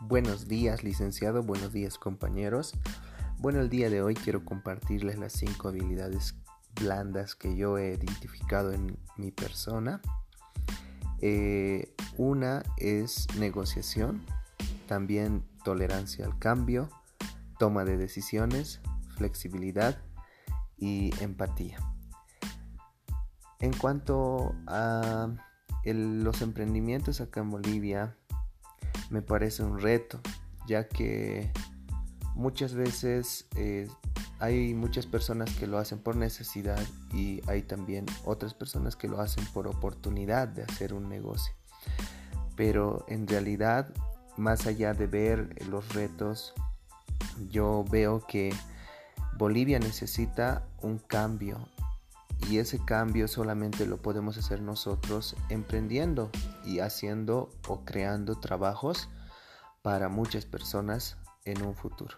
Buenos días, licenciado. Buenos días, compañeros. Bueno, el día de hoy quiero compartirles las cinco habilidades blandas que yo he identificado en mi persona. Eh, una es negociación, también tolerancia al cambio, toma de decisiones, flexibilidad y empatía. En cuanto a los emprendimientos acá en Bolivia, me parece un reto, ya que muchas veces eh, hay muchas personas que lo hacen por necesidad y hay también otras personas que lo hacen por oportunidad de hacer un negocio. Pero en realidad, más allá de ver los retos, yo veo que Bolivia necesita un cambio y ese cambio solamente lo podemos hacer nosotros emprendiendo y haciendo o creando trabajos para muchas personas en un futuro.